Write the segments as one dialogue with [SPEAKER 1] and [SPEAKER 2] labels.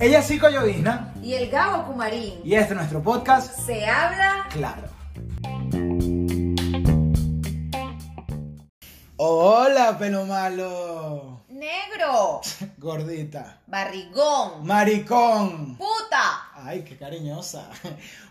[SPEAKER 1] Ella es Cico Llovizna
[SPEAKER 2] Y el Gabo Kumarín.
[SPEAKER 1] y este es nuestro podcast
[SPEAKER 2] Se habla
[SPEAKER 1] Claro. Hola, pelo malo.
[SPEAKER 2] Negro,
[SPEAKER 1] Gordita.
[SPEAKER 2] barrigón,
[SPEAKER 1] Maricón.
[SPEAKER 2] puta.
[SPEAKER 1] Ay, qué cariñosa.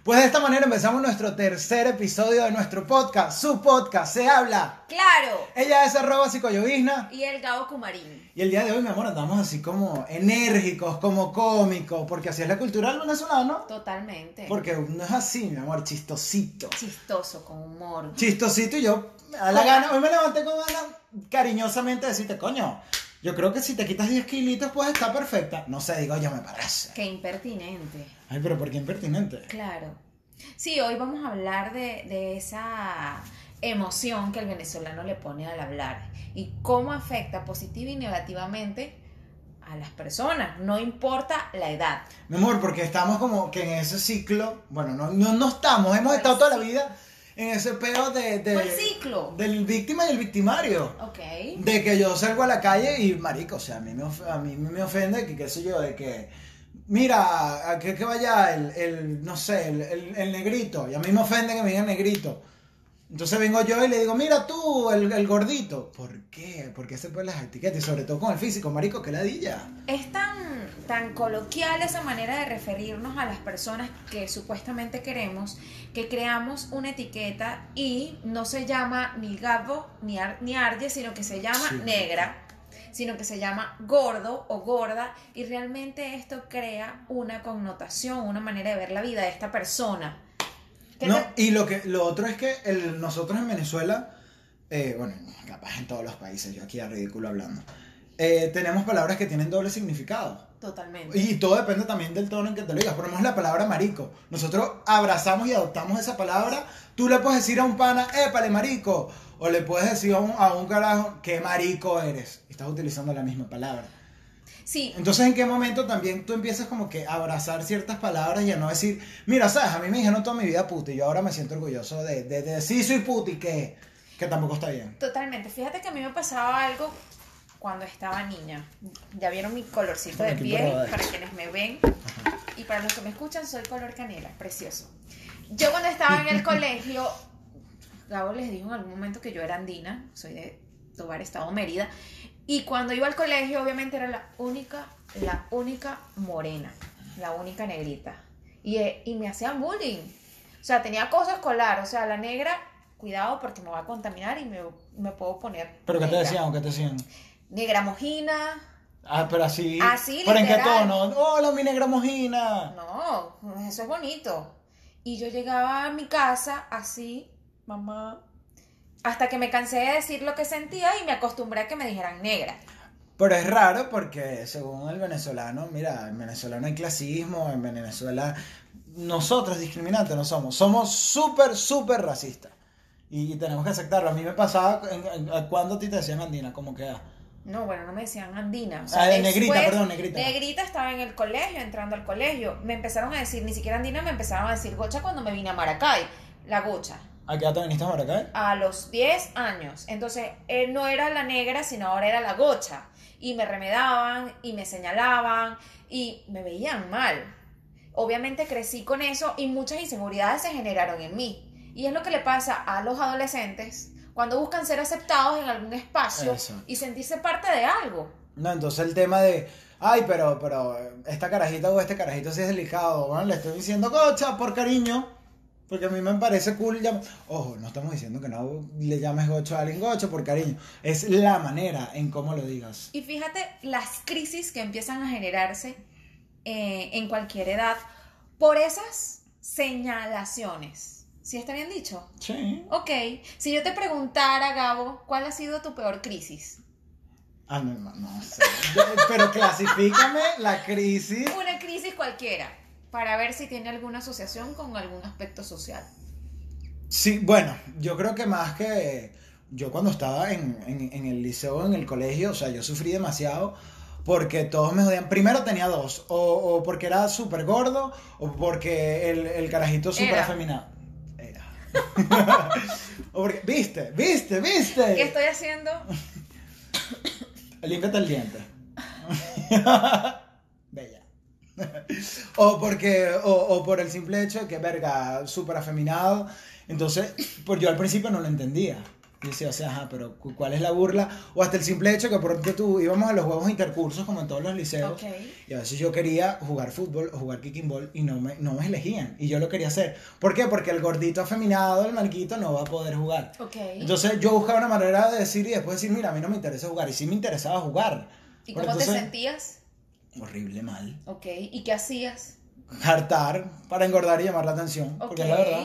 [SPEAKER 1] Pues de esta manera empezamos nuestro tercer episodio de nuestro podcast. Su podcast, Se Habla.
[SPEAKER 2] Claro.
[SPEAKER 1] Ella es arroba psicoyovizna.
[SPEAKER 2] Y el Gabo Kumarín.
[SPEAKER 1] Y el día de hoy, mi amor, andamos así como enérgicos, como cómicos, porque así es la cultura del venezolano.
[SPEAKER 2] Totalmente.
[SPEAKER 1] Porque uno es así, mi amor, chistosito.
[SPEAKER 2] Chistoso, con humor.
[SPEAKER 1] Chistosito y yo, a la gana, hoy me levanté con ganas cariñosamente de decirte, coño, yo creo que si te quitas 10 kilitos puedes estar perfecta. No sé, digo, yo me parece.
[SPEAKER 2] Qué impertinente.
[SPEAKER 1] Ay, pero ¿por qué impertinente?
[SPEAKER 2] Claro. Sí, hoy vamos a hablar de, de esa emoción que el venezolano le pone al hablar y cómo afecta positiva y negativamente a las personas, no importa la edad.
[SPEAKER 1] Mi amor, porque estamos como que en ese ciclo, bueno, no, no, no estamos, hemos
[SPEAKER 2] ¿Cuál
[SPEAKER 1] estado toda la
[SPEAKER 2] ciclo?
[SPEAKER 1] vida en ese peo de, de-
[SPEAKER 2] ¿Cuál ciclo?
[SPEAKER 1] del víctima y el victimario.
[SPEAKER 2] Ok.
[SPEAKER 1] De que yo salgo a la calle y, marico, o sea, a mí me, of- a mí me ofende que, qué sé yo, de que, mira, a que, que vaya el, el, no sé, el, el- el negrito, y a mí me ofende que me digan negrito. Entonces vengo yo y le digo, mira tú, el, el gordito. ¿Por qué? ¿Por qué se ponen las etiquetas? Y sobre todo con el físico, marico, que ladilla.
[SPEAKER 2] Es tan, tan coloquial esa manera de referirnos a las personas que supuestamente queremos que creamos una etiqueta y no se llama ni Gabo ni, Ar- ni Arye, sino que se llama
[SPEAKER 1] Sí.
[SPEAKER 2] negra, sino que se llama gordo o gorda y realmente esto crea una connotación, una manera de ver la vida de esta persona. ¿Qué
[SPEAKER 1] No,
[SPEAKER 2] te-
[SPEAKER 1] y lo que lo otro es que el- nosotros en Venezuela, eh, bueno, capaz en todos los países, yo aquí a ridículo hablando, eh, tenemos palabras que tienen doble significado.
[SPEAKER 2] Totalmente.
[SPEAKER 1] Y todo depende también del tono en que te lo digas. Ponemos la palabra marico. Nosotros abrazamos y adoptamos esa palabra. Tú le puedes decir a un pana, épale, marico. O le puedes decir a un, a un carajo, qué marico eres. Estás utilizando la misma palabra.
[SPEAKER 2] Sí,
[SPEAKER 1] Entonces, ¿en qué momento también tú empiezas como que a abrazar ciertas palabras y a no decir, mira, sabes, a mí me dijeron toda mi vida puta y yo ahora me siento orgulloso de, de, de decir soy puta y que, que tampoco está bien.
[SPEAKER 2] Totalmente. Fíjate que a mí me pasaba algo cuando estaba niña. Ya vieron mi colorcito de piel, para quienes me ven. Y para los que me escuchan, soy color canela, precioso. Yo cuando estaba en el colegio, Gabo les dijo en algún momento que yo era andina, soy de Tobar, Estado Mérida. Y cuando iba al colegio, obviamente era la única, la única morena, la única negrita. Y, eh, y me hacían bullying. O sea, tenía acoso escolar. O sea, la negra, cuidado porque me va a contaminar y me, me puedo poner.
[SPEAKER 1] ¿Pero qué te decían? ¿Qué te decían?
[SPEAKER 2] Negra mojina.
[SPEAKER 1] Ah, pero así.
[SPEAKER 2] Así,
[SPEAKER 1] ¿Pero en qué tono? Hola, mi negra mojina.
[SPEAKER 2] No, eso es bonito. Y yo llegaba a mi casa así, mamá, hasta que me cansé de decir lo que sentía y me acostumbré a que me dijeran negra.
[SPEAKER 1] Pero es raro porque según el venezolano, mira, en Venezuela no hay clasismo, en Venezuela nosotros discriminantes no somos, somos súper, súper racistas. Y, tenemos que aceptarlo. A mí me pasaba en- en- cuando a ti te decían andina, como que... ah,
[SPEAKER 2] No, bueno, no me decían andina. O
[SPEAKER 1] Ah, de negrita, perdón, negrita.
[SPEAKER 2] Negrita estaba en el colegio, entrando al colegio. Me empezaron a decir, ni siquiera andina, me empezaron a decir gocha cuando me vine a Maracay. La gocha.
[SPEAKER 1] ¿A qué edad te viniste
[SPEAKER 2] a los 10 años. Entonces, él no era la negra, sino ahora era la gocha. Y me remedaban y me señalaban y me veían mal. Obviamente crecí con eso y muchas inseguridades se generaron en mí. Y es lo que le pasa a los adolescentes cuando buscan ser aceptados en algún espacio
[SPEAKER 1] Eso.
[SPEAKER 2] y sentirse parte de algo.
[SPEAKER 1] No, entonces el tema de... Ay, pero, pero esta carajita o este carajito sí es delicado. Bueno, le estoy diciendo gocha por cariño. Porque a mí me parece cool llam- Ojo, no estamos diciendo que no le llames gocho a alguien gocho por cariño. Es la manera en cómo lo digas.
[SPEAKER 2] Y fíjate las crisis que empiezan a generarse eh, en cualquier edad por esas señalaciones. ¿Sí está bien dicho?
[SPEAKER 1] Sí.
[SPEAKER 2] Ok, si yo te preguntara, Gabo, ¿cuál ha sido tu peor crisis?
[SPEAKER 1] Ah, no, no, no sé. Pero clasifícame la crisis.
[SPEAKER 2] Una crisis cualquiera, para ver si tiene alguna asociación con algún aspecto social.
[SPEAKER 1] Sí, bueno, yo creo que más que yo cuando estaba en, en- en el liceo, en el colegio, o sea, yo sufrí demasiado porque todos me jodían. Primero tenía dos, o, o porque era súper gordo, o porque el, el carajito súper afeminado. Era. o porque, viste, viste, viste.
[SPEAKER 2] ¿Qué estoy haciendo?
[SPEAKER 1] Límpiate el diente. O porque, o, o por el simple hecho de que, verga, súper afeminado. Entonces, pues yo al principio no lo entendía. Y decía, o sea, ajá, pero cu- ¿cuál es la burla? O hasta el simple hecho que por ejemplo tú íbamos a los juegos intercursos como en todos los liceos.
[SPEAKER 2] Ok.
[SPEAKER 1] Y a veces yo quería jugar fútbol o jugar kicking ball y no me, no me elegían. Y yo lo quería hacer. ¿Por qué? Porque el gordito afeminado, el marquito, no va a poder jugar.
[SPEAKER 2] Ok.
[SPEAKER 1] Entonces yo buscaba una manera de decir y después decir, mira, a mí no me interesa jugar. Y sí me interesaba jugar.
[SPEAKER 2] ¿Y
[SPEAKER 1] Pero
[SPEAKER 2] cómo te
[SPEAKER 1] entonces-
[SPEAKER 2] sentías?
[SPEAKER 1] Horrible mal.
[SPEAKER 2] Ok. ¿Y qué hacías?
[SPEAKER 1] Hartar para engordar y llamar la atención. Porque es la verdad.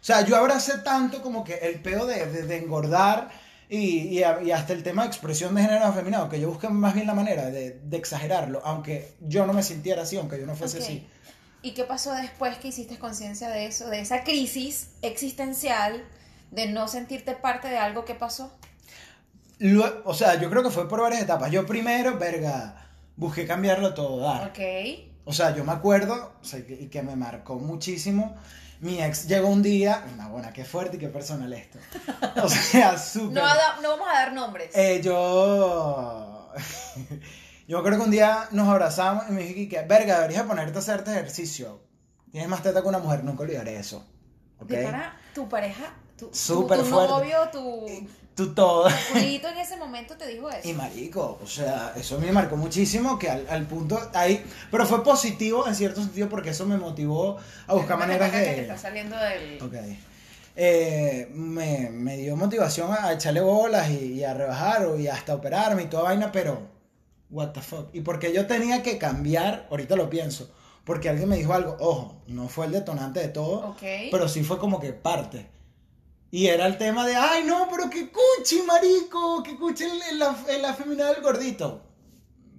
[SPEAKER 1] O sea, yo abracé tanto como que el peo de, de- de engordar y, y hasta el tema de expresión de género afeminado, que yo busqué más bien la manera de, de exagerarlo, aunque yo no me sintiera así, aunque yo no fuese así.
[SPEAKER 2] ¿Y qué pasó después que hiciste conciencia de eso, de esa crisis existencial, de no sentirte parte de algo que pasó?
[SPEAKER 1] O sea, yo creo que fue por varias etapas. Yo primero, verga, busqué cambiarlo todo, dar.
[SPEAKER 2] Ok.
[SPEAKER 1] O sea, yo me acuerdo, o sea, que- y que me marcó muchísimo. Mi ex llegó un día, una buena, qué fuerte y qué personal esto. O sea, súper.
[SPEAKER 2] No, vamos a dar nombres.
[SPEAKER 1] Eh, yo. yo acuerdo que un día nos abrazamos y me dije que, verga, deberías ponerte a hacerte ejercicio. Tienes más teta que una mujer, nunca olvidaré eso. ¿Ok?
[SPEAKER 2] De para tu pareja, tu, tu-
[SPEAKER 1] Súper
[SPEAKER 2] tu
[SPEAKER 1] fuerte.
[SPEAKER 2] novio, tu
[SPEAKER 1] Tú todo.
[SPEAKER 2] culito en ese momento te dijo eso.
[SPEAKER 1] Y marico, o sea, eso me marcó muchísimo que al, al punto ahí, pero fue positivo en cierto sentido porque eso me motivó a buscar maneras
[SPEAKER 2] acá que te
[SPEAKER 1] de...
[SPEAKER 2] está saliendo del...
[SPEAKER 1] Ok. Eh, me, me dio motivación a echarle bolas y, y a rebajar o, y hasta operarme y toda vaina, pero what the fuck. Y porque yo tenía que cambiar, ahorita lo pienso, porque alguien me dijo algo, ojo, no fue el detonante de todo,
[SPEAKER 2] Ok.
[SPEAKER 1] pero sí fue como que parte. Y era el tema de, ay no, pero que cuchi, marico, que cuchi el, el, af- el afeminado del gordito.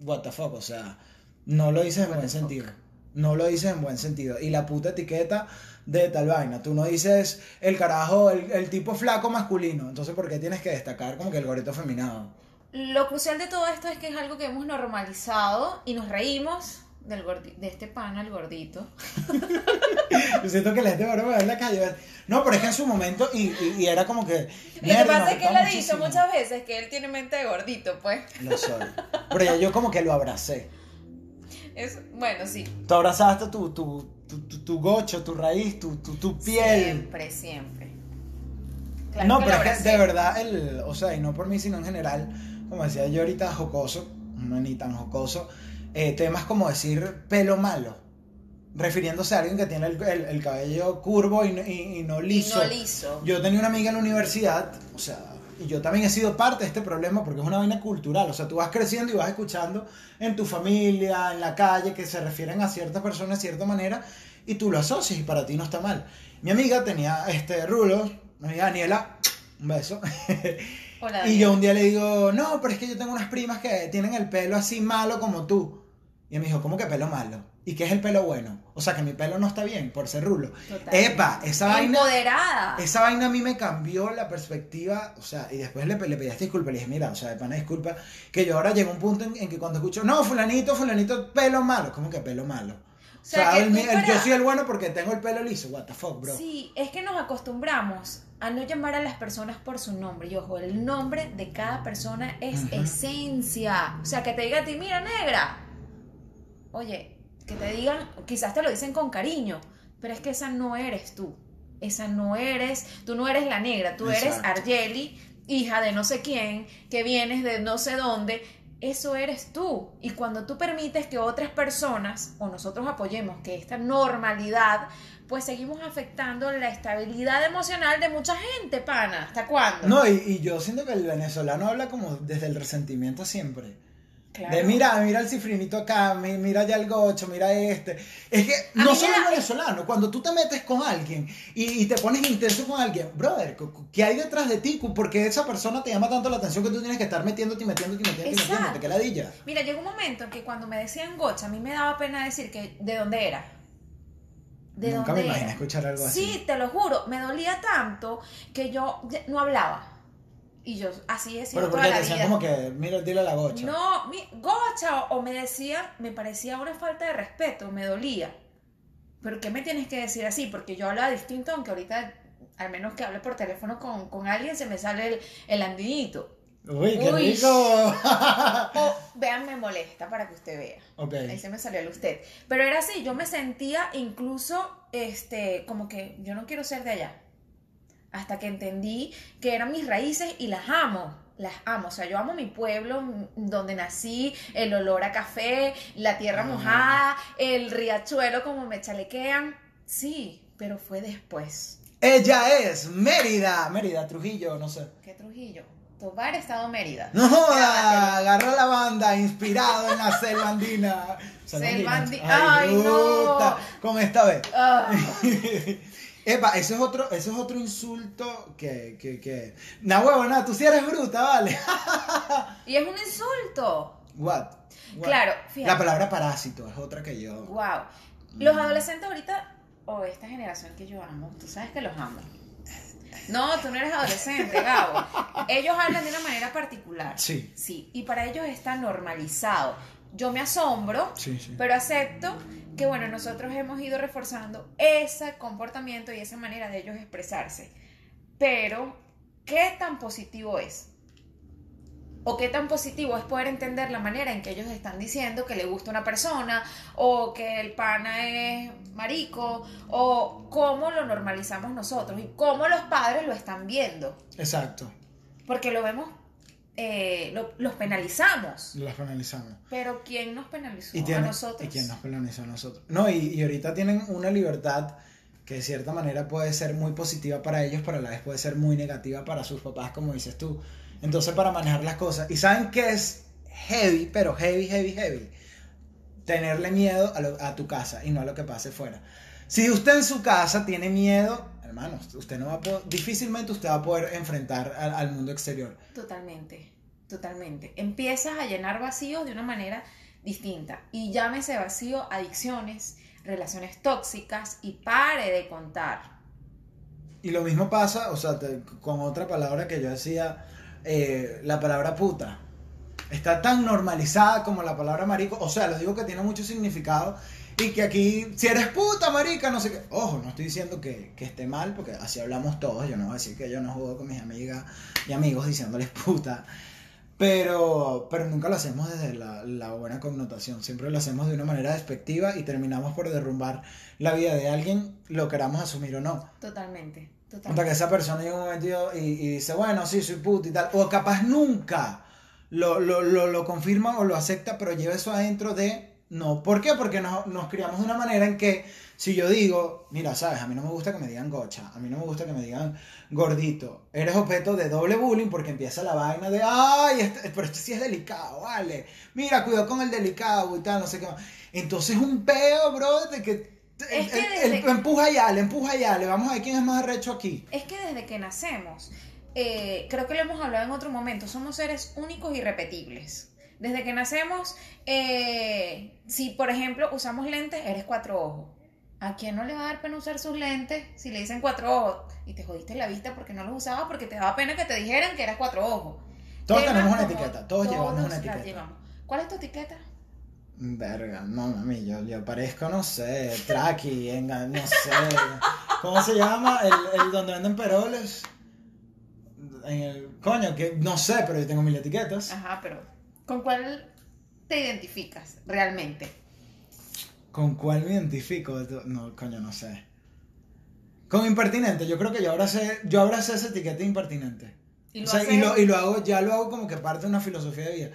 [SPEAKER 1] What the fuck, o sea, no lo dices en buen sentido. No lo dices en buen sentido. Y la puta etiqueta de tal vaina. Tú no dices el carajo, el, el tipo flaco masculino. Entonces, ¿por qué tienes que destacar como que el gordito afeminado?
[SPEAKER 2] Lo crucial de todo esto es que es algo que hemos normalizado y nos reímos del gordi- de este pana, el gordito.
[SPEAKER 1] Yo siento que la gente ahora me ve en la calle. No, pero es que en su momento, y, y- y era como que.
[SPEAKER 2] Lo que pasa es que él ha dicho muchas veces que él tiene mente de gordito, pues.
[SPEAKER 1] Lo soy. Pero ya yo como que lo abracé.
[SPEAKER 2] Es, bueno, sí.
[SPEAKER 1] Tú abrazaste tu, tu, tu, tu, tu gocho, tu raíz, tu, tu, tu piel.
[SPEAKER 2] Siempre, siempre. Claro
[SPEAKER 1] no, pero es que de verdad, el, o sea, y no por mí, sino en general, como decía yo ahorita, jocoso, no ni tan jocoso, eh, temas como decir pelo malo, refiriéndose a alguien que tiene el, el- el cabello curvo y, no- y- y no
[SPEAKER 2] Y
[SPEAKER 1] liso.
[SPEAKER 2] no liso.
[SPEAKER 1] Yo tenía una amiga en la universidad, o sea, y yo también he sido parte de este problema porque es una vaina cultural. O sea, tú vas creciendo y vas escuchando en tu familia, en la calle, que se refieren a ciertas personas de cierta manera y tú lo asocias y para ti no está mal. Mi amiga tenía este rulo, mi amiga Daniela, un beso.
[SPEAKER 2] Hola,
[SPEAKER 1] y yo un día le digo, no, pero es que yo tengo unas primas que tienen el pelo así malo como tú. Y me dijo, ¿cómo que pelo malo? ¿Y qué es el pelo bueno? O sea, que mi pelo no está bien por ser rulo.
[SPEAKER 2] Total.
[SPEAKER 1] Epa, esa vaina...
[SPEAKER 2] Empoderada.
[SPEAKER 1] Esa vaina a mí me cambió la perspectiva, o sea, y después le, le pedí disculpas, le dije, mira, o sea, de pana disculpa, que yo ahora llego a un punto en, en que cuando escucho, no, fulanito, fulanito, pelo malo, ¿cómo que pelo malo? O sea, el yo soy el bueno porque tengo el pelo liso, what the fuck, bro.
[SPEAKER 2] Sí, es que nos acostumbramos a no llamar a las personas por su nombre. Y ojo, el nombre de cada persona es esencia. O sea, que te diga a ti, mira, negra. Oye, que te digan, quizás te lo dicen con cariño, pero es que esa no eres tú. Esa no eres, tú no eres la negra, tú eres. Argeli, hija de no sé quién, que vienes de no sé dónde. Eso eres tú. Y cuando tú permites que otras personas o nosotros apoyemos que esta normalidad, pues seguimos afectando la estabilidad emocional de mucha gente, pana. ¿Hasta cuándo?
[SPEAKER 1] No, y, y yo siento que el venezolano habla como desde el resentimiento siempre.
[SPEAKER 2] Claro.
[SPEAKER 1] De mira, mira el cifrinito acá, mi- mira ya el gocho, mira este. Es que no solo el venezolano, cuando tú te metes con alguien y, y te pones intenso con alguien, brother, ¿qué hay detrás de ti? Porque esa persona te llama tanto la atención que tú tienes que estar metiéndote y metiéndote y metiéndote y
[SPEAKER 2] Exacto.
[SPEAKER 1] metiéndote, que ladilla.
[SPEAKER 2] Mira, llegó un momento en que cuando me decían gocha, a mí me daba pena decir que de dónde era. ¿De
[SPEAKER 1] Nunca
[SPEAKER 2] dónde
[SPEAKER 1] me imaginé escuchar algo así.
[SPEAKER 2] Sí, te lo juro, me dolía tanto que yo no hablaba. Y yo así he sido
[SPEAKER 1] Pero
[SPEAKER 2] toda
[SPEAKER 1] porque
[SPEAKER 2] la
[SPEAKER 1] te decían
[SPEAKER 2] vida.
[SPEAKER 1] como que, mira, dile a la gocha.
[SPEAKER 2] No, mi, gocha, o, me decía, me parecía una falta de respeto, me dolía. ¿Pero qué me tienes que decir así? Porque yo hablaba distinto, aunque ahorita, al menos que hable por teléfono con, con alguien, se me sale el, el andinito.
[SPEAKER 1] Uy, qué
[SPEAKER 2] Uy.
[SPEAKER 1] rico.
[SPEAKER 2] O vean, me molesta para que usted vea.
[SPEAKER 1] ok.
[SPEAKER 2] Ahí se me salió el usted. Pero era así, yo me sentía incluso, este, como que yo no quiero ser de allá. Hasta que entendí que eran mis raíces y las amo. Las amo. O sea, yo amo mi pueblo, m- donde nací, el olor a café, la tierra
[SPEAKER 1] Ah.
[SPEAKER 2] mojada, el riachuelo como me chalequean. Sí, pero fue después.
[SPEAKER 1] Ella es Mérida. Mérida, Trujillo, no sé.
[SPEAKER 2] ¿Qué Trujillo? Tobar, Estado Mérida.
[SPEAKER 1] No joda, agarró la banda inspirado en la selva andina.
[SPEAKER 2] Selva andi-
[SPEAKER 1] Ay,
[SPEAKER 2] Ay, no.
[SPEAKER 1] Con esta vez.
[SPEAKER 2] Ah.
[SPEAKER 1] Epa, ese es otro, ese es otro insulto que, que, que. Nah, huevona, tú sí eres bruta, vale.
[SPEAKER 2] y es un insulto.
[SPEAKER 1] What? What?
[SPEAKER 2] Claro, fíjate.
[SPEAKER 1] La palabra parásito es otra que yo.
[SPEAKER 2] Wow. Los adolescentes ahorita, o esta generación que yo amo, tú sabes que los amo. No, tú no eres adolescente, Gabo. Ellos hablan de una manera particular.
[SPEAKER 1] Sí.
[SPEAKER 2] Sí, y para ellos está normalizado. Yo me asombro,
[SPEAKER 1] Sí, sí.
[SPEAKER 2] pero acepto que, bueno, nosotros hemos ido reforzando ese comportamiento y esa manera de ellos expresarse. Pero, ¿qué tan positivo es? ¿O qué tan positivo es poder entender la manera en que ellos están diciendo que le gusta una persona, o que el pana es marico, o cómo lo normalizamos nosotros y cómo los padres lo están viendo?
[SPEAKER 1] Exacto.
[SPEAKER 2] Porque lo vemos, eh, lo- los penalizamos.
[SPEAKER 1] Las analizamos.
[SPEAKER 2] Pero ¿quién nos penalizó?
[SPEAKER 1] Y, tiene-
[SPEAKER 2] a nosotros.
[SPEAKER 1] ¿Y quién nos penaliza a nosotros? No, y, y ahorita tienen una libertad que de cierta manera puede ser muy positiva para ellos, pero a la vez puede ser muy negativa para sus papás, como dices tú. Entonces, para manejar las cosas. ¿Y saben qué es heavy, pero heavy, heavy, heavy? Tenerle miedo a, lo- a tu casa y no a lo que pase fuera. Si usted en su casa tiene miedo, hermano, usted no va a poder, difícilmente usted va a poder enfrentar al- al mundo exterior.
[SPEAKER 2] Totalmente, totalmente. Empiezas a llenar vacíos de una manera distinta. Y llámese vacío adicciones, relaciones tóxicas y pare de contar.
[SPEAKER 1] Y lo mismo pasa, o sea, te- con otra palabra que yo decía, eh, la palabra puta. Está tan normalizada como la palabra marico. O sea, lo digo que tiene mucho significado. Y que aquí, si eres puta, marica, no sé qué. Ojo, no estoy diciendo que, que esté mal, porque así hablamos todos. Yo no voy a decir que yo no juego con mis amigas y amigos diciéndoles puta. Pero, pero nunca lo hacemos desde la, la buena connotación. Siempre lo hacemos de una manera despectiva y terminamos por derrumbar la vida de alguien, lo queramos asumir o no.
[SPEAKER 2] Totalmente,
[SPEAKER 1] Hasta que
[SPEAKER 2] totalmente.
[SPEAKER 1] esa persona llega un momento y, y- y dice, bueno, sí, soy puta y tal. O capaz nunca lo, lo, lo, lo confirma o lo acepta, pero lleva eso adentro de no. ¿Por qué? Porque nos, nos criamos de una manera en que si yo digo, mira, sabes, a mí no me gusta que me digan gocha, a mí no me gusta que me digan gordito, eres objeto de doble bullying porque empieza la vaina de, ay, este- pero este sí es delicado, vale. Mira, cuidado con el delicado y tal, no sé qué más. Entonces un peo, bro, de que...
[SPEAKER 2] Es que
[SPEAKER 1] el- empuja ya, le empuja ya, le vamos a ver quién es más arrecho aquí.
[SPEAKER 2] Es que desde que nacemos, eh, creo que lo hemos hablado en otro momento, somos seres únicos y repetibles. Desde que nacemos, eh, si por ejemplo usamos lentes, eres cuatro ojos. ¿A quién no le va a dar pena usar sus lentes si le dicen cuatro ojos? Y te jodiste la vista porque no los usabas porque te daba pena que te dijeran que eras cuatro ojos.
[SPEAKER 1] Todos
[SPEAKER 2] Temas
[SPEAKER 1] tenemos una
[SPEAKER 2] como
[SPEAKER 1] etiqueta, todos llevamos una etiqueta.
[SPEAKER 2] llevamos. ¿Cuál es tu etiqueta?
[SPEAKER 1] Verga, no mami, yo, yo parezco, no sé, traqui, enga- no sé. ¿Cómo se llama? El, el donde venden peroles. En el. Coño, que no sé, pero yo tengo mil etiquetas.
[SPEAKER 2] Ajá, pero ¿con cuál te identificas realmente?
[SPEAKER 1] ¿Con cuál me identifico? No, coño, no sé. Con impertinente, yo creo que yo abracé, yo abracé esa etiqueta de impertinente.
[SPEAKER 2] Y
[SPEAKER 1] O
[SPEAKER 2] lo
[SPEAKER 1] sea,
[SPEAKER 2] haces-
[SPEAKER 1] y, lo, y lo hago, ya lo hago como que parte de una filosofía de vida.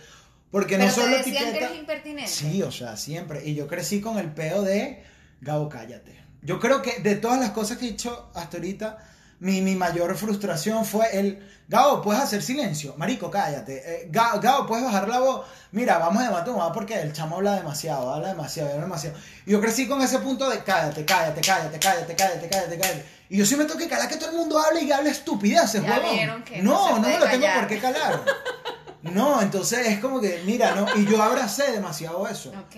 [SPEAKER 1] Porque no
[SPEAKER 2] te
[SPEAKER 1] solo
[SPEAKER 2] decían que
[SPEAKER 1] etiqueta.
[SPEAKER 2] eres impertinente.
[SPEAKER 1] Sí, o sea, siempre. Y yo crecí con el peo de Gabo, cállate. Yo creo que de todas las cosas que he hecho hasta ahorita, mi, mi mayor frustración fue el Gabo, puedes hacer silencio. Marico, cállate. Eh, Ga- Gabo, puedes bajar la voz. Mira, vamos a debatir más porque el chamo habla demasiado, habla demasiado, habla demasiado. Y yo crecí con ese punto de cállate, cállate, cállate, cállate, cállate, cállate, cállate. Y yo sí me tengo que calar que todo el mundo hable y hable estupideces, huevón.
[SPEAKER 2] no
[SPEAKER 1] no, no me lo tengo por qué calar. No, entonces es como que, mira, no, y yo abracé demasiado eso.
[SPEAKER 2] Ok.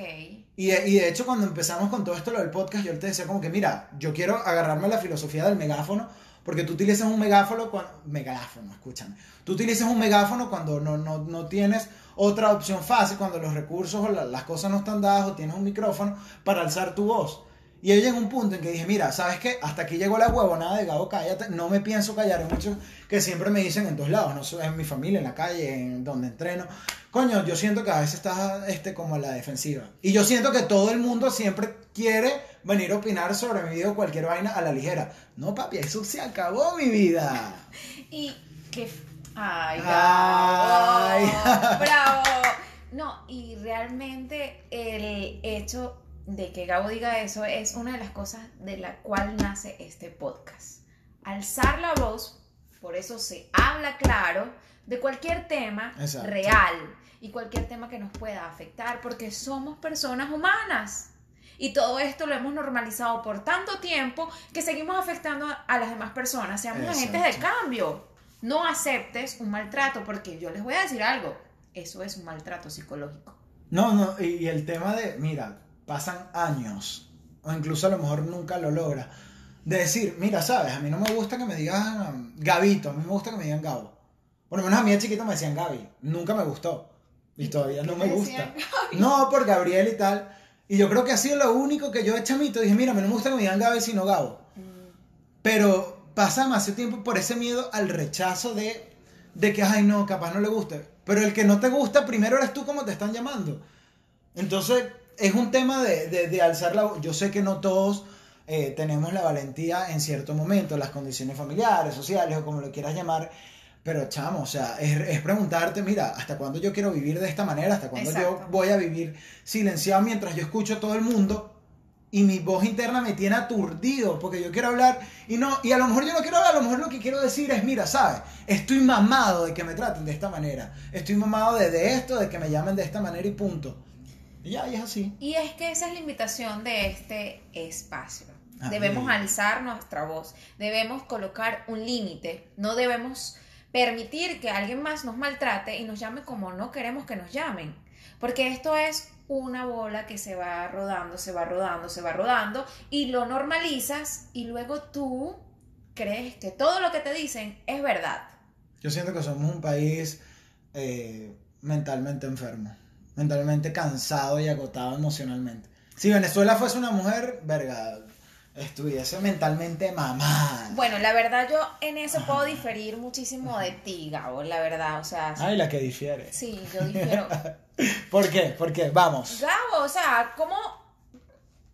[SPEAKER 1] Y de, y de hecho, cuando empezamos con todo esto, lo del podcast, yo te decía como que, mira, yo quiero agarrarme a la filosofía del megáfono, porque tú utilizas un megáfono cuando... Megáfono, escúchame. Tú utilizas un megáfono cuando no, no, no tienes otra opción fácil, cuando los recursos o la- las cosas no están dadas o tienes un micrófono para alzar tu voz. Y yo llegué a un punto en que dije, mira, ¿sabes qué? Hasta aquí llegó la huevonada de Gabo, cállate. No me pienso callar. Hay muchos que siempre me dicen en todos lados, no solo en mi familia, en la calle, en donde entreno. Coño, yo siento que a veces estás este, como a la defensiva. Y yo siento que todo el mundo siempre quiere venir a opinar sobre mi vida o cualquier vaina a la ligera. No, papi, eso se acabó mi vida.
[SPEAKER 2] Y que... Ay,
[SPEAKER 1] Ay.
[SPEAKER 2] Gabo. Bravo. No, y realmente el hecho de que Gabo diga eso es una de las cosas de la cual nace este podcast. Alzar la voz, por eso se habla claro de cualquier tema
[SPEAKER 1] Exacto.
[SPEAKER 2] real y cualquier tema que nos pueda afectar, porque somos personas humanas. Y todo esto lo hemos normalizado por tanto tiempo que seguimos afectando a las demás personas. Seamos agentes de cambio. No aceptes un maltrato, porque yo les voy a decir algo. Eso es un maltrato psicológico.
[SPEAKER 1] No, no, y, y el tema de, mira, pasan años, o incluso a lo mejor nunca lo logra, de decir, mira, sabes, a mí no me gusta que me digan Gabito, a mí me gusta que me digan Gabo. Por lo menos a mí de chiquito me decían Gaby, nunca me gustó, y todavía no
[SPEAKER 2] ¿Qué
[SPEAKER 1] me gusta. No, por Gabriel y tal. Y yo creo que ha sido lo único que yo de chamito dije, mira, a mí no me gusta que me digan Gaby, sino Gabo. Pero pasa demasiado tiempo por ese miedo al rechazo de, de que, ay, no, capaz no le guste. Pero el que no te gusta, primero eres tú como te están llamando. Entonces, es un tema de, de, de alzar la voz. Yo sé que no todos eh, tenemos la valentía en cierto momento, las condiciones familiares, sociales o como lo quieras llamar. Pero, chamo, o sea, es, es preguntarte, mira, ¿hasta cuándo yo quiero vivir de esta manera? ¿Hasta cuándo yo voy a vivir silenciado mientras yo escucho a todo el mundo? y mi voz interna me tiene aturdido porque yo quiero hablar y no y a lo mejor yo no quiero hablar, a lo mejor lo que quiero decir es, mira, ¿sabes? Estoy mamado de que me traten de esta manera. Estoy mamado de, de esto, de que me llamen de esta manera y punto. Y ya, y es así.
[SPEAKER 2] Y es que esa es la invitación de este espacio.
[SPEAKER 1] Ah,
[SPEAKER 2] debemos
[SPEAKER 1] bien.
[SPEAKER 2] alzar nuestra voz, debemos colocar un límite, no debemos permitir que alguien más nos maltrate y nos llame como no queremos que nos llamen. Porque esto es una bola que se va rodando, se va rodando, se va rodando y lo normalizas y luego tú crees que todo lo que te dicen es verdad.
[SPEAKER 1] Yo siento que somos un país eh, mentalmente enfermo, mentalmente cansado y agotado emocionalmente. Si Venezuela fuese una mujer, verga, estuviese mentalmente mamada.
[SPEAKER 2] Bueno, la verdad yo en eso puedo diferir muchísimo de ti, Gabo, la verdad, o sea,
[SPEAKER 1] Ay, la que difiere.
[SPEAKER 2] sí, yo difiero.
[SPEAKER 1] ¿Por qué? ¿Por qué? Vamos.
[SPEAKER 2] Gabo, o sea, ¿cómo,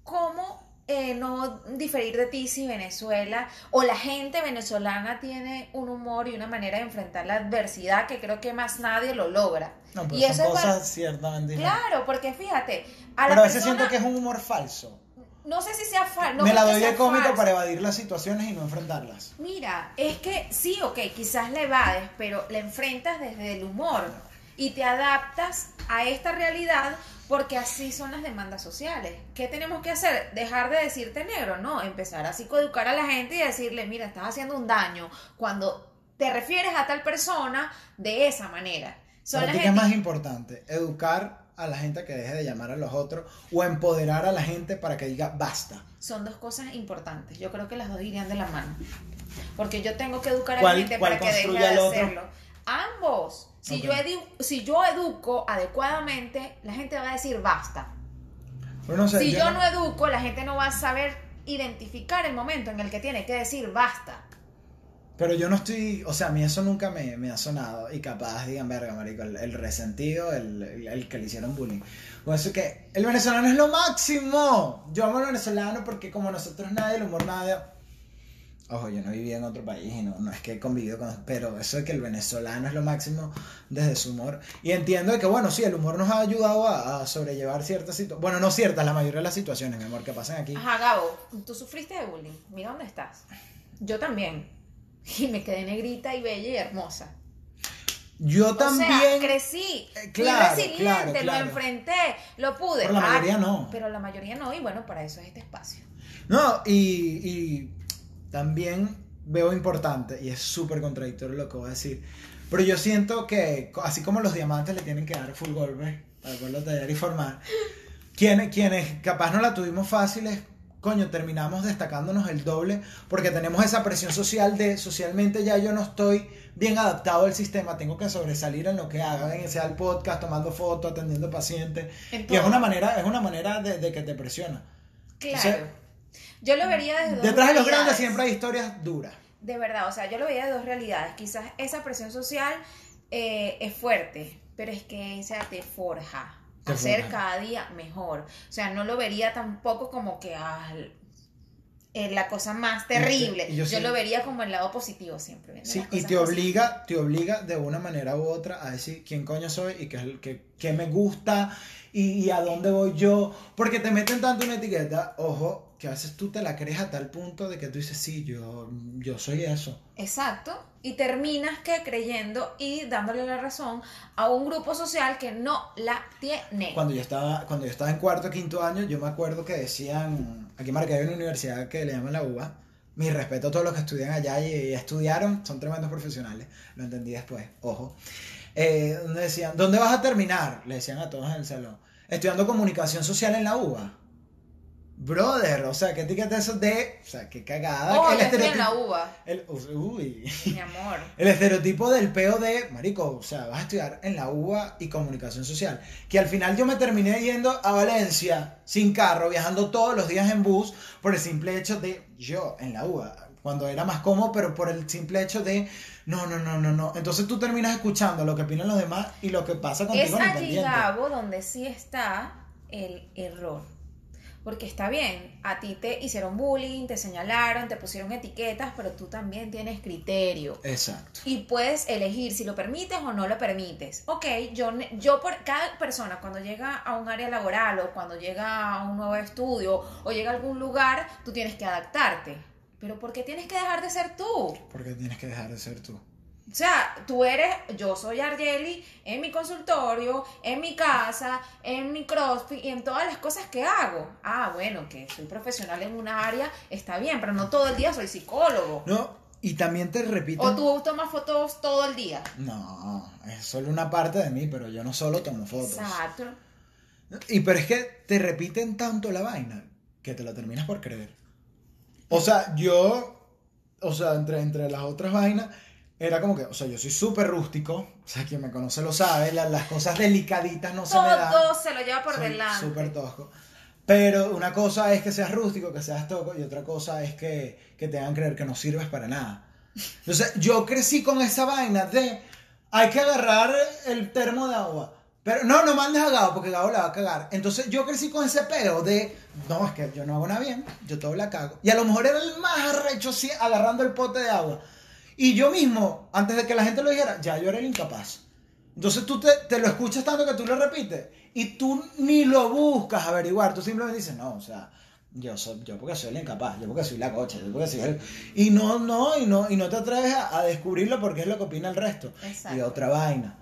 [SPEAKER 2] cómo eh, no diferir de ti si Venezuela o la gente venezolana tiene un humor y una manera de enfrentar la adversidad que creo que más nadie lo logra?
[SPEAKER 1] No, pero
[SPEAKER 2] y
[SPEAKER 1] son
[SPEAKER 2] eso es
[SPEAKER 1] ciertamente.
[SPEAKER 2] Claro, porque fíjate, a
[SPEAKER 1] Pero
[SPEAKER 2] la
[SPEAKER 1] a veces
[SPEAKER 2] persona,
[SPEAKER 1] siento que es un humor falso.
[SPEAKER 2] no sé si sea falso.
[SPEAKER 1] Me la doy de cómico para evadir las situaciones y no enfrentarlas.
[SPEAKER 2] Mira, es que sí, ok, quizás la evades, pero la enfrentas desde el humor y te adaptas a esta realidad porque así son las demandas sociales. ¿Qué tenemos que hacer? Dejar de decirte negro, no, empezar a psicoeducar a la gente y decirle, mira, estás haciendo un daño cuando te refieres a tal persona de esa manera. Son
[SPEAKER 1] ¿Para
[SPEAKER 2] las
[SPEAKER 1] ti qué es más importante? ¿Educar a la gente a que deje de llamar a los otros o empoderar a la gente para que diga basta?
[SPEAKER 2] son dos cosas importantes. Yo creo que las dos irían de la mano. Porque yo tengo que educar a
[SPEAKER 1] ¿Cuál-
[SPEAKER 2] la gente para que deje de hacerlo. Ambos. Si, yo edu- si yo educo adecuadamente, la gente va a decir basta. Si yo
[SPEAKER 1] no-
[SPEAKER 2] no educo, la gente no va a saber identificar el momento en el que tiene que decir basta.
[SPEAKER 1] Pero yo no estoy, o sea, a mí eso nunca me, me ha sonado y capaz digan, verga, marico, el, el resentido, el, el- el que le hicieron bullying. Por eso que el venezolano es lo máximo. Yo amo al venezolano porque como nosotros nadie, el humor nadie. Ojo, yo no viví en otro país y no, no es que he convivido con... Pero eso de que el venezolano es lo máximo desde su humor. Y entiendo de que, bueno, sí, el humor nos ha ayudado a, a sobrellevar ciertas situaciones. Bueno, no ciertas, la mayoría de las situaciones, mi amor, que pasan aquí.
[SPEAKER 2] Ajá, Gabo, tú sufriste de bullying. Mira dónde estás. Yo también. Y me quedé negrita y bella y hermosa.
[SPEAKER 1] Yo también...
[SPEAKER 2] O sea, crecí,
[SPEAKER 1] Eh,
[SPEAKER 2] fui
[SPEAKER 1] claro,
[SPEAKER 2] resiliente,
[SPEAKER 1] claro,
[SPEAKER 2] lo
[SPEAKER 1] claro.
[SPEAKER 2] enfrenté, lo pude.
[SPEAKER 1] Pero la
[SPEAKER 2] Ah,
[SPEAKER 1] mayoría no.
[SPEAKER 2] Pero la mayoría no, y bueno, para eso es este espacio.
[SPEAKER 1] No, y, y también veo importante, y es súper contradictorio lo que voy a decir, pero yo siento que, así como los diamantes le tienen que dar full golpe para poderlo tallar y formar, quienes, quienes capaz no la tuvimos fáciles, coño, terminamos destacándonos el doble porque tenemos esa presión social de socialmente ya yo no estoy bien adaptado al sistema, tengo que sobresalir en lo que haga, en sea el podcast, tomando fotos, atendiendo pacientes, y es
[SPEAKER 2] Entonces,
[SPEAKER 1] una manera, es una manera de, de que te presiona.
[SPEAKER 2] Claro.
[SPEAKER 1] Entonces,
[SPEAKER 2] Yo lo vería desde dos
[SPEAKER 1] Detrás de los grandes siempre hay historias duras.
[SPEAKER 2] De verdad, o sea, yo lo veía de dos realidades. Quizás esa presión social eh, es fuerte, pero es que esa te forja.
[SPEAKER 1] Te
[SPEAKER 2] a ser
[SPEAKER 1] forja.
[SPEAKER 2] cada día mejor. O sea, no lo vería tampoco como que ah, eh, la cosa más terrible.
[SPEAKER 1] y yo
[SPEAKER 2] yo
[SPEAKER 1] sí-
[SPEAKER 2] lo vería como el lado positivo siempre.
[SPEAKER 1] Sí, y te
[SPEAKER 2] positivas.
[SPEAKER 1] obliga, te obliga de una manera u otra a decir quién coño soy y qué, es el- qué, qué me gusta y, y a dónde voy yo. Porque te meten tanto una etiqueta, ojo, que a veces tú te la crees a tal punto de que tú dices, sí, yo, yo soy eso.
[SPEAKER 2] Exacto. Y terminas que creyendo y dándole la razón a un grupo social que no la tiene.
[SPEAKER 1] Cuando yo estaba, cuando yo estaba en cuarto, quinto año, yo me acuerdo que decían, aquí en Maracay hay una universidad que le llaman la UBA. Mi respeto a todos los que estudian allá y, estudiaron, son tremendos profesionales. Lo entendí después, ojo. Eh, donde decían, ¿dónde vas a terminar? Le decían a todos en el salón. Estudiando comunicación social en la UBA. Brother, o sea, ¿qué etiqueta eso de? O sea, qué cagada.
[SPEAKER 2] Oh,
[SPEAKER 1] el,
[SPEAKER 2] estoy en la
[SPEAKER 1] estereotipo,
[SPEAKER 2] uva,
[SPEAKER 1] el- uy.
[SPEAKER 2] mi amor.
[SPEAKER 1] El estereotipo del peo de, marico, o sea, vas a estudiar en la UBA y comunicación social. Que al final yo me terminé yendo a Valencia sin carro, viajando todos los días en bus por el simple hecho de yo en la UBA. Cuando era más cómodo, pero por el simple hecho de, no, no, no, no, no. Entonces tú terminas escuchando lo que opinan los demás y lo que pasa contigo
[SPEAKER 2] Es allí. Gabo, donde sí está el error. Porque está bien, a ti te hicieron bullying, te señalaron, te pusieron etiquetas, pero tú también tienes criterio.
[SPEAKER 1] Exacto.
[SPEAKER 2] Y puedes elegir si lo permites o no lo permites. Ok, yo, yo por cada persona cuando llega a un área laboral o cuando llega a un nuevo estudio o llega a algún lugar, tú tienes que adaptarte. Pero ¿por qué tienes que dejar de ser tú?
[SPEAKER 1] Porque tienes que dejar de ser tú.
[SPEAKER 2] O sea, tú eres, yo soy Argeli en mi consultorio, en mi casa, en mi CrossFit y en todas las cosas que hago. Ah, bueno, que soy profesional en una área, está bien, pero no todo el día soy psicólogo.
[SPEAKER 1] No, y también te repiten...
[SPEAKER 2] O tú tomas fotos todo el día.
[SPEAKER 1] No, es solo una parte de mí, pero yo no solo tomo fotos.
[SPEAKER 2] Exacto.
[SPEAKER 1] Y pero es que te repiten tanto la vaina que te la terminas por creer. O sea, yo, o sea, entre, entre las otras vainas, era como que, o sea, yo soy súper rústico, o sea, quien me conoce lo sabe, la- las cosas delicaditas no se me dan.
[SPEAKER 2] Todo se lo lleva por
[SPEAKER 1] Soy
[SPEAKER 2] delante.
[SPEAKER 1] Súper tosco. Pero una cosa es que seas rústico, que seas toco, y otra cosa es que, que te hagan creer que no sirves para nada. Entonces, yo crecí con esa vaina de hay que agarrar el termo de agua. Pero no, no mandes a Gabo porque Gabo la va a cagar. Entonces yo crecí con ese pedo de, no, es que yo no hago nada bien, yo todo la cago. Y a lo mejor era el más arrecho así, agarrando el pote de agua. Y yo mismo, antes de que la gente lo dijera, ya yo era el incapaz. Entonces tú te, te lo escuchas tanto que tú lo repites y tú ni lo buscas averiguar, tú simplemente dices, no, o sea, yo soy, yo porque soy el incapaz, yo porque soy la cocha, yo porque soy el... Y no, no, y no, y no te atreves a, a descubrirlo porque es lo que opina el resto.
[SPEAKER 2] Exacto.
[SPEAKER 1] Y otra vaina,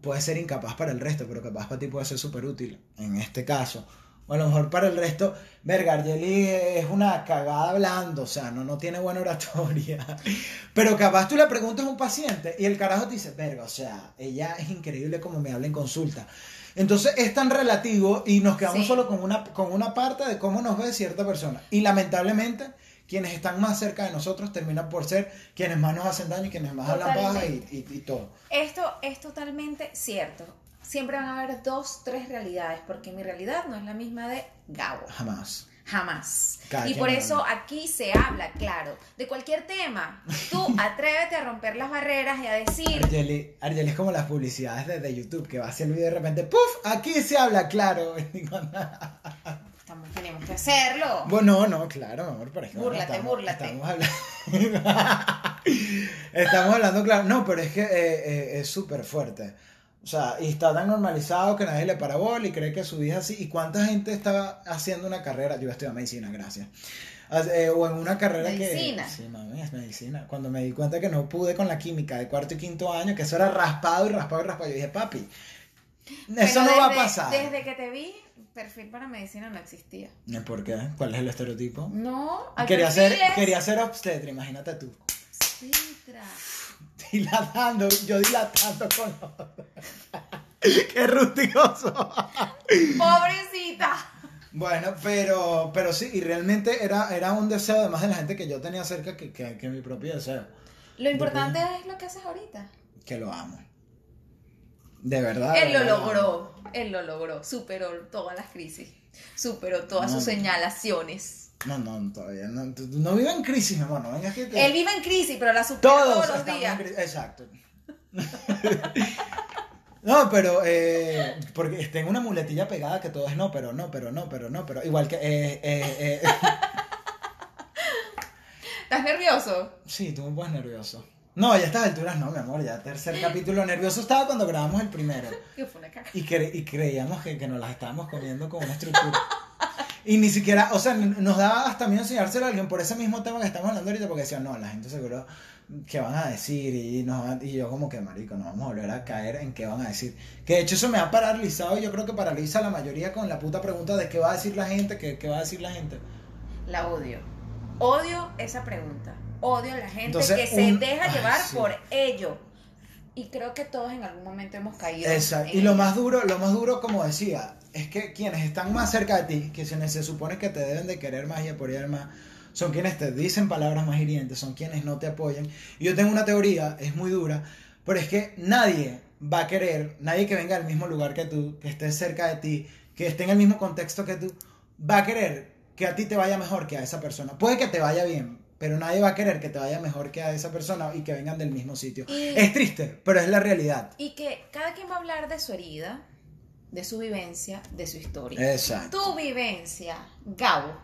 [SPEAKER 1] puede ser incapaz para el resto, pero capaz para ti puede ser súper útil, en este caso. O a lo mejor para el resto, verga, Argeli es una cagada hablando, o sea, no, no tiene buena oratoria. Pero capaz tú le preguntas a un paciente y el carajo te dice, verga, o sea, ella es increíble como me habla en consulta. Entonces es tan relativo y nos quedamos
[SPEAKER 2] Sí.
[SPEAKER 1] solo con una, con una parte de cómo nos ve cierta persona. Y lamentablemente, quienes están más cerca de nosotros terminan por ser quienes más nos hacen daño y quienes más hablan paja y,
[SPEAKER 2] Totalmente.
[SPEAKER 1] y- y todo.
[SPEAKER 2] Esto es totalmente cierto. Siempre van a haber dos, tres realidades, porque mi realidad no es la misma de Gabo.
[SPEAKER 1] Jamás.
[SPEAKER 2] Jamás.
[SPEAKER 1] Cada
[SPEAKER 2] y por
[SPEAKER 1] habla.
[SPEAKER 2] eso aquí se habla, claro, de cualquier tema. Tú atrévete a romper las barreras y a decir,
[SPEAKER 1] Argeli, Argeli es como las publicidades de, de YouTube, que va hacia el video y de repente, ¡puf! Aquí se habla claro.
[SPEAKER 2] estamos, tenemos que hacerlo.
[SPEAKER 1] bueno, no, claro, mi amor, es que
[SPEAKER 2] Búrlate,
[SPEAKER 1] estamos,
[SPEAKER 2] búrlate.
[SPEAKER 1] Estamos hablando, estamos hablando claro. No, pero es que eh, eh, es súper fuerte. O sea, y está tan normalizado que nadie le para bola y cree que su vida es así. ¿Y cuánta gente está haciendo una carrera? Yo estudié medicina, gracias. Eh, o en una carrera
[SPEAKER 2] Medicina.
[SPEAKER 1] que... Sí, mami, es medicina. Cuando me di cuenta que no pude con la química de cuarto y quinto año, que eso era raspado y raspado y raspado, yo dije, papi, eso no va a pasar.
[SPEAKER 2] Desde que te vi, perfil para medicina no existía.
[SPEAKER 1] ¿Por qué? ¿Cuál es el estereotipo?
[SPEAKER 2] No,
[SPEAKER 1] Quería ser, quería ser obstetra, imagínate tú.
[SPEAKER 2] Obstetra.
[SPEAKER 1] Dilatando, yo dilatando con los... Qué rústicoso.
[SPEAKER 2] Pobrecita.
[SPEAKER 1] Bueno, pero, pero sí, y realmente era, era un deseo, además de la gente que yo tenía cerca, que, que, que mi propio deseo.
[SPEAKER 2] Lo importante es lo que haces ahorita.
[SPEAKER 1] Que lo amo. De verdad.
[SPEAKER 2] Él lo
[SPEAKER 1] verdad amo.
[SPEAKER 2] logró, él lo logró, superó todas las crisis, superó todas
[SPEAKER 1] No.
[SPEAKER 2] sus señalaciones.
[SPEAKER 1] No, no, todavía no. vive en crisis, mi amor, no vengas que te-
[SPEAKER 2] Él vive en crisis, pero la supera
[SPEAKER 1] Todos
[SPEAKER 2] todos, los días.
[SPEAKER 1] en. Exacto. No, pero eh, porque tengo una muletilla pegada que todo es no, pero no, pero no, pero no, pero igual que eh, eh, eh,
[SPEAKER 2] ¿Estás nervioso?
[SPEAKER 1] sí, tú me pones nervioso. No, ya a estas alturas no, mi amor, ya tercer capítulo nervioso estaba cuando grabamos el primero
[SPEAKER 2] Que fue una caca.
[SPEAKER 1] y, cre- y creíamos que, que nos las estábamos comiendo con una estructura. Y ni siquiera, o sea, nos daba hasta miedo enseñárselo a alguien por ese mismo tema que estamos hablando ahorita, porque decían, no, la gente seguro, ¿qué van a decir? Y, nos van- y yo como que, marico, no vamos a volver a caer en qué van a decir. Que de hecho eso me ha paralizado y yo creo que paraliza a la mayoría con la puta pregunta de qué va a decir la gente, qué, qué va a decir la gente.
[SPEAKER 2] La odio. Odio esa pregunta. Odio a la gente
[SPEAKER 1] Entonces,
[SPEAKER 2] que se deja
[SPEAKER 1] Ay,
[SPEAKER 2] llevar
[SPEAKER 1] sí.
[SPEAKER 2] por ello. Y creo que todos en algún momento hemos caído.
[SPEAKER 1] Exacto.
[SPEAKER 2] en
[SPEAKER 1] Y lo más duro, lo más duro, como decía, es que quienes están más cerca de ti, que se, se supone que te deben de querer más y apoyar más, son quienes te dicen palabras más hirientes, son quienes no te apoyan. Y yo tengo una teoría, es muy dura, pero es que nadie va a querer, nadie que venga del mismo lugar que tú, que esté cerca de ti, que esté en el mismo contexto que tú, va a querer que a ti te vaya mejor que a esa persona. Puede que te vaya bien, pero nadie va a querer que te vaya mejor que a esa persona y que vengan del mismo sitio.
[SPEAKER 2] Y-
[SPEAKER 1] Es triste, pero es la realidad.
[SPEAKER 2] Y que cada quien va a hablar de su herida, de su vivencia, de su historia.
[SPEAKER 1] Exacto.
[SPEAKER 2] Tu vivencia, Gabo,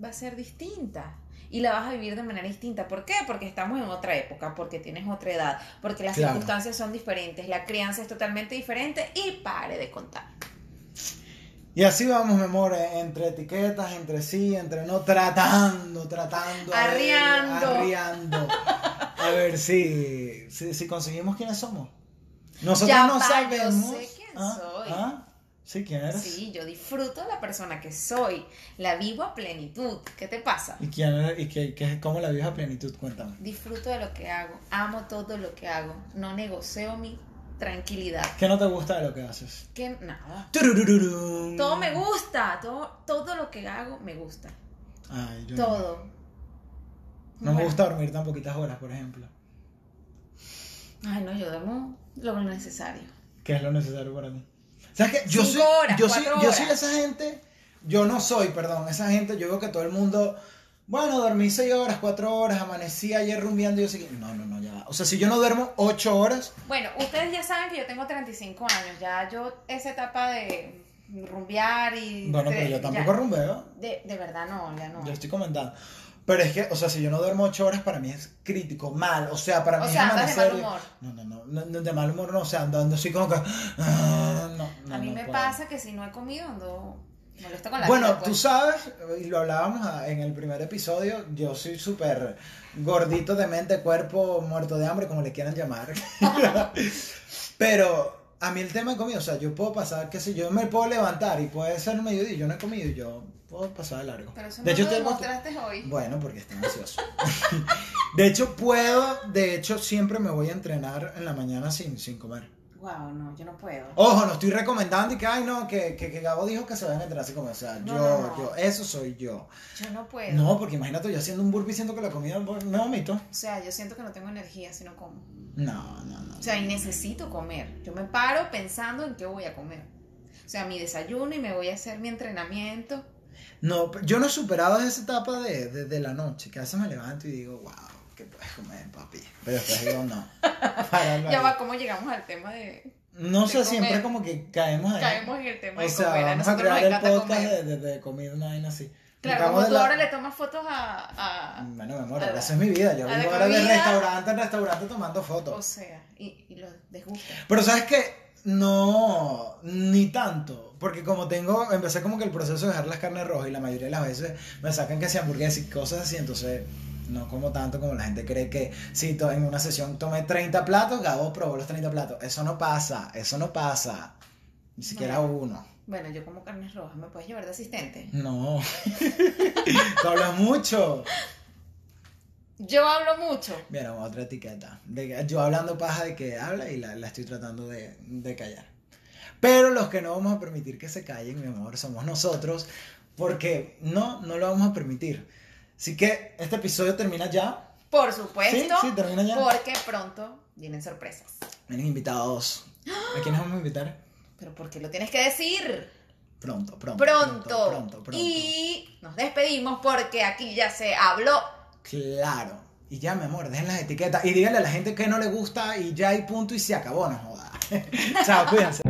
[SPEAKER 2] va a ser distinta. Y la vas a vivir de manera distinta. ¿Por qué? Porque estamos en otra época, porque tienes otra edad, porque las
[SPEAKER 1] Claro.
[SPEAKER 2] circunstancias son diferentes, la crianza es totalmente diferente y pare de contar.
[SPEAKER 1] Y así vamos, mi amor, eh, entre etiquetas, entre sí, entre no, tratando, tratando. a ver,
[SPEAKER 2] Arriando.
[SPEAKER 1] arriando. A ver si, si, si conseguimos quiénes somos. Nosotros
[SPEAKER 2] Ya
[SPEAKER 1] no
[SPEAKER 2] va, yo
[SPEAKER 1] sabemos.
[SPEAKER 2] sé quién
[SPEAKER 1] ¿Ah?
[SPEAKER 2] soy.
[SPEAKER 1] ¿Ah? ¿Sí quién eres?
[SPEAKER 2] Sí, yo disfruto de la persona que soy, la vivo a plenitud. ¿Qué te pasa?
[SPEAKER 1] ¿Y quién eres? ¿Y qué, qué- cómo la vives a plenitud? Cuéntame.
[SPEAKER 2] Disfruto de lo que hago, amo todo lo que hago, no negocio mi tranquilidad.
[SPEAKER 1] ¿Qué no te gusta de lo que haces?
[SPEAKER 2] Que nada. Todo me gusta, todo, todo lo que hago me gusta.
[SPEAKER 1] Ay, yo.
[SPEAKER 2] Todo.
[SPEAKER 1] No, me
[SPEAKER 2] Bueno.
[SPEAKER 1] gusta dormir tan poquitas horas, por ejemplo.
[SPEAKER 2] Ay, no, yo duermo lo necesario.
[SPEAKER 1] ¿Qué es lo necesario para ti? ¿Sabes qué? Yo
[SPEAKER 2] Cinco
[SPEAKER 1] soy,
[SPEAKER 2] horas,
[SPEAKER 1] yo soy, yo soy esa gente, yo no soy, perdón, esa gente, yo veo que todo el mundo, bueno, dormí seis horas, cuatro horas, amanecí ayer rumbeando y yo sé que, no, no, no. O sea, si yo no duermo ocho horas,
[SPEAKER 2] Bueno, ustedes ya saben que yo tengo 35 años, ya yo esa etapa de rumbear y...
[SPEAKER 1] bueno, pero yo tampoco
[SPEAKER 2] ya-
[SPEAKER 1] rumbeo,
[SPEAKER 2] De, de verdad no, ya no.
[SPEAKER 1] yo estoy comentando. Pero es que, o sea, si yo no duermo ocho horas, para mí es crítico, mal. O sea, para
[SPEAKER 2] O
[SPEAKER 1] mí
[SPEAKER 2] sea,
[SPEAKER 1] es
[SPEAKER 2] andas de mal humor.
[SPEAKER 1] No, no, no, no, no, de mal humor no, o sea, andando así como que. ah, no, no,
[SPEAKER 2] a mí
[SPEAKER 1] no
[SPEAKER 2] me
[SPEAKER 1] puedo.
[SPEAKER 2] pasa que si no he comido ando molesto con la
[SPEAKER 1] Bueno,
[SPEAKER 2] vida,
[SPEAKER 1] tú
[SPEAKER 2] pues.
[SPEAKER 1] sabes, y lo hablábamos a- en el primer episodio, yo soy súper gordito de mente, cuerpo, muerto de hambre, como le quieran llamar. Pero a mí el tema de comida, o sea, yo puedo pasar, que si yo me puedo levantar y puede ser mediodía y yo no he comido y yo puedo pasar de largo.
[SPEAKER 2] Pero eso
[SPEAKER 1] de
[SPEAKER 2] no
[SPEAKER 1] hecho,
[SPEAKER 2] lo demostraste hoy.
[SPEAKER 1] Bueno, porque estoy ansioso. de hecho, puedo, de hecho, siempre me voy a entrenar en la mañana sin, sin comer.
[SPEAKER 2] Wow, no, yo no puedo.
[SPEAKER 1] Ojo, no estoy recomendando y que, ay, no, que, que, que Gabo dijo que se vayan a entrenar así como, o sea,
[SPEAKER 2] No,
[SPEAKER 1] yo,
[SPEAKER 2] no, no.
[SPEAKER 1] yo, eso soy yo.
[SPEAKER 2] Yo no puedo.
[SPEAKER 1] No, porque imagínate yo haciendo un burpee siento que la comida me vomito.
[SPEAKER 2] O sea, yo siento que no tengo energía si no como.
[SPEAKER 1] No, no, no.
[SPEAKER 2] O sea, y necesito comer. Yo me paro pensando en qué voy a comer. O sea, mi desayuno y me voy a hacer mi entrenamiento.
[SPEAKER 1] No, yo no he superado esa etapa de, de, de la noche, que a veces me levanto y digo, wow, ¿qué puedes comer, papi? Pero después digo, no. Páralo
[SPEAKER 2] Ya va, ¿cómo llegamos al tema de...
[SPEAKER 1] No
[SPEAKER 2] de
[SPEAKER 1] sé, siempre
[SPEAKER 2] comer.
[SPEAKER 1] como que caemos ahí.
[SPEAKER 2] Caemos en el tema
[SPEAKER 1] O
[SPEAKER 2] de
[SPEAKER 1] sea,
[SPEAKER 2] comer. A
[SPEAKER 1] vamos a crear el podcast
[SPEAKER 2] comer.
[SPEAKER 1] de, de, de comida, una vaina así.
[SPEAKER 2] Claro, como
[SPEAKER 1] de
[SPEAKER 2] tú
[SPEAKER 1] la-
[SPEAKER 2] ahora le tomas fotos a... a-
[SPEAKER 1] Bueno, mi amor, esa es mi vida. Yo vivo ahora de restaurante en restaurante tomando fotos.
[SPEAKER 2] o sea, y, y los desgusta.
[SPEAKER 1] Pero sabes que no, ni tanto. Porque como tengo, empecé como que el proceso de dejar las carnes rojas y la mayoría de las veces me sacan que sea hamburguesas y cosas así, entonces no como tanto como la gente cree que si en una sesión tomé 30 platos, Gabo probó los 30 platos. Eso no pasa, eso no pasa. Ni siquiera
[SPEAKER 2] Bueno.
[SPEAKER 1] uno.
[SPEAKER 2] Bueno, yo como carnes rojas, ¿me puedes llevar de asistente?
[SPEAKER 1] No. Tú hablas mucho.
[SPEAKER 2] Yo hablo mucho.
[SPEAKER 1] Mira, otra etiqueta. De yo hablando paja de que habla y la, la estoy tratando de, de callar. Pero los que no vamos a permitir que se callen, mi amor, somos nosotros. Porque no, no lo vamos a permitir. Así que este episodio termina ya.
[SPEAKER 2] Por supuesto.
[SPEAKER 1] Sí, sí, termina ya.
[SPEAKER 2] Porque pronto vienen sorpresas.
[SPEAKER 1] Vienen invitados. ¿A quiénes vamos a invitar?
[SPEAKER 2] Pero ¿por qué lo tienes que decir?
[SPEAKER 1] Pronto, pronto.
[SPEAKER 2] Pronto.
[SPEAKER 1] Pronto, pronto.
[SPEAKER 2] Y nos despedimos porque aquí ya se habló.
[SPEAKER 1] Claro. Y ya, mi amor, dejen las etiquetas y díganle a la gente que no le gusta y ya hay punto y se acabó, no joda. Chao, cuídense.